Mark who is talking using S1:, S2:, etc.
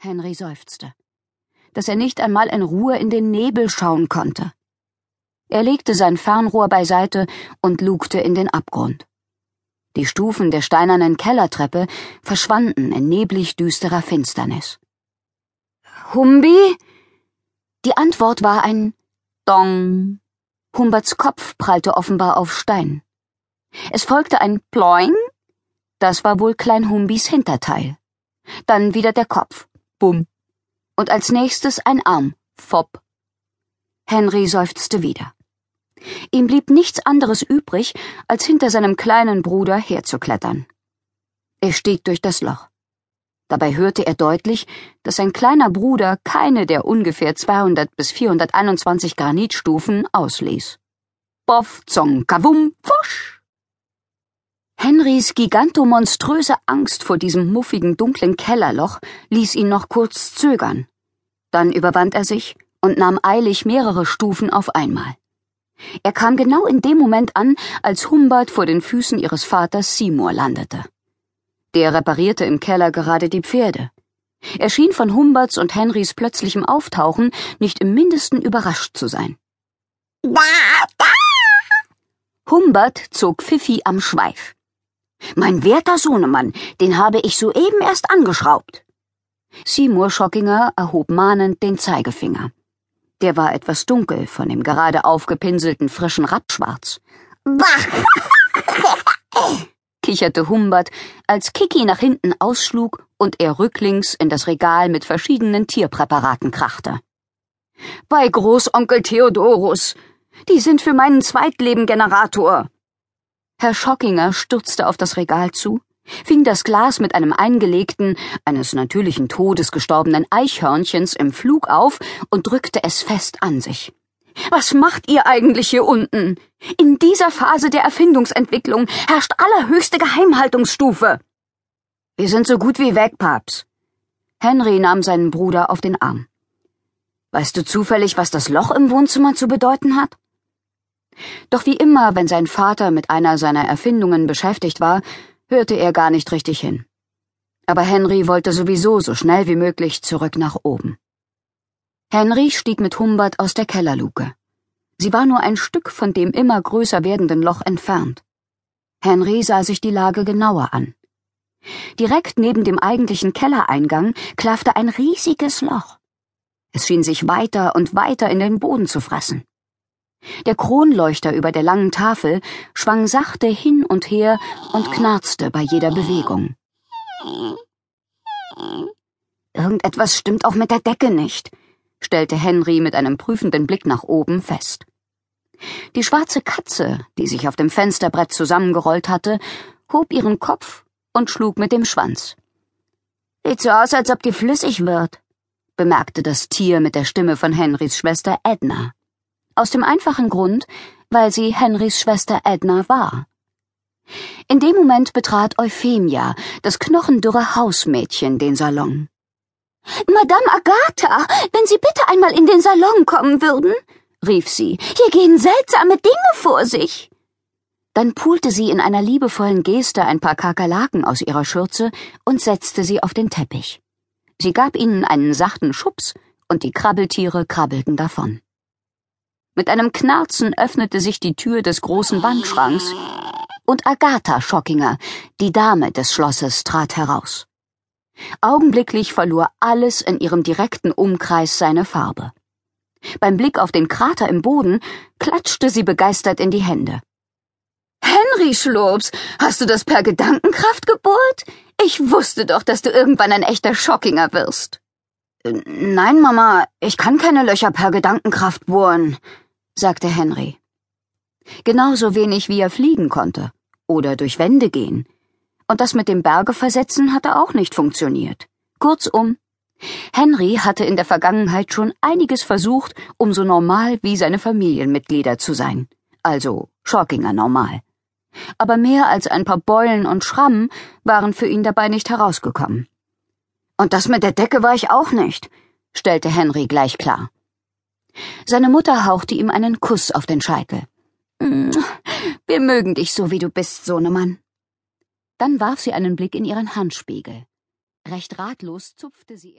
S1: Henry seufzte, dass er nicht einmal in Ruhe in den Nebel schauen konnte. Er legte sein Fernrohr beiseite und lugte in den Abgrund. Die Stufen der steinernen Kellertreppe verschwanden in neblig düsterer Finsternis. Humbi? Die Antwort war ein Dong. Humberts Kopf prallte offenbar auf Stein. Es folgte ein Ploing. Das war wohl Klein Humbis Hinterteil. Dann wieder der Kopf. Bumm. Und als nächstes ein Arm. Fopp. Henry seufzte wieder. Ihm blieb nichts anderes übrig, als hinter seinem kleinen Bruder herzuklettern. Er stieg durch das Loch. Dabei hörte er deutlich, dass sein kleiner Bruder keine der ungefähr 200 bis 421 Granitstufen ausließ. Boff, zong, kavum, fusch! Henrys gigantomonströse Angst vor diesem muffigen, dunklen Kellerloch ließ ihn noch kurz zögern. Dann überwand er sich und nahm eilig mehrere Stufen auf einmal. Er kam genau in dem Moment an, als Humbert vor den Füßen ihres Vaters Seymour landete. Der reparierte im Keller gerade die Pferde. Er schien von Humberts und Henrys plötzlichem Auftauchen nicht im mindesten überrascht zu sein. Da, da! Humbert zog Pfiffi am Schweif. Mein werter Sohnemann, den habe ich soeben erst angeschraubt. Seymour Schockinger erhob mahnend den Zeigefinger. Der war etwas dunkel von dem gerade aufgepinselten frischen Rappschwarz. Bah! kicherte Humbert, als Kiki nach hinten ausschlug und er rücklings in das Regal mit verschiedenen Tierpräparaten krachte. Bei Großonkel Theodorus. Die sind für meinen Zweitlebengenerator. Herr Schockinger stürzte auf das Regal zu, fing das Glas mit einem eingelegten, eines natürlichen Todes gestorbenen Eichhörnchens im Flug auf und drückte es fest an sich. Was macht ihr eigentlich hier unten? In dieser Phase der Erfindungsentwicklung herrscht allerhöchste Geheimhaltungsstufe. Wir sind so gut wie weg, Paps. Henry nahm seinen Bruder auf den Arm. Weißt du zufällig, was das Loch im Wohnzimmer zu bedeuten hat? Doch wie immer, wenn sein Vater mit einer seiner Erfindungen beschäftigt war, hörte er gar nicht richtig hin. Aber Henry wollte sowieso so schnell wie möglich zurück nach oben. Henry stieg mit Humbert aus der Kellerluke. Sie war nur ein Stück von dem immer größer werdenden Loch entfernt. Henry sah sich die Lage genauer an. Direkt neben dem eigentlichen Kellereingang klaffte ein riesiges Loch. Es schien sich weiter und weiter in den Boden zu fressen. Der Kronleuchter über der langen Tafel schwang sachte hin und her und knarzte bei jeder Bewegung. Irgendetwas stimmt auch mit der Decke nicht, stellte Henry mit einem prüfenden Blick nach oben fest. Die schwarze Katze, die sich auf dem Fensterbrett zusammengerollt hatte, hob ihren Kopf und schlug mit dem Schwanz. Sieht so aus, als ob die flüssig wird, bemerkte das Tier mit der Stimme von Henrys Schwester Edna. Aus dem einfachen Grund, weil sie Henrys Schwester Edna war. In dem Moment betrat Euphemia, das knochendürre Hausmädchen, den Salon. Madame Agatha, wenn Sie bitte einmal in den Salon kommen würden, rief sie, hier gehen seltsame Dinge vor sich. Dann pulte sie in einer liebevollen Geste ein paar Kakerlaken aus ihrer Schürze und setzte sie auf den Teppich. Sie gab ihnen einen sachten Schubs, und die Krabbeltiere krabbelten davon. Mit einem Knarzen öffnete sich die Tür des großen Wandschranks, und Agatha Schockinger, die Dame des Schlosses, trat heraus. Augenblicklich verlor alles in ihrem direkten Umkreis seine Farbe. Beim Blick auf den Krater im Boden klatschte sie begeistert in die Hände. Henry Schlobs, hast du das per Gedankenkraft gebohrt? Ich wusste doch, dass du irgendwann ein echter Schockinger wirst. Nein, Mama, ich kann keine Löcher per Gedankenkraft bohren, sagte Henry. Genauso wenig wie er fliegen konnte oder durch Wände gehen. Und das mit dem Berge versetzen hatte auch nicht funktioniert. Kurzum, Henry hatte in der Vergangenheit schon einiges versucht, um so normal wie seine Familienmitglieder zu sein. Also Schockinger normal. Aber mehr als ein paar Beulen und Schrammen waren für ihn dabei nicht herausgekommen. Und das mit der Decke war ich auch nicht, stellte Henry gleich klar. Seine Mutter hauchte ihm einen Kuss auf den Scheitel. Mm, wir mögen dich so, wie du bist, Sohnemann. Dann warf sie einen Blick in ihren Handspiegel. Recht ratlos zupfte sie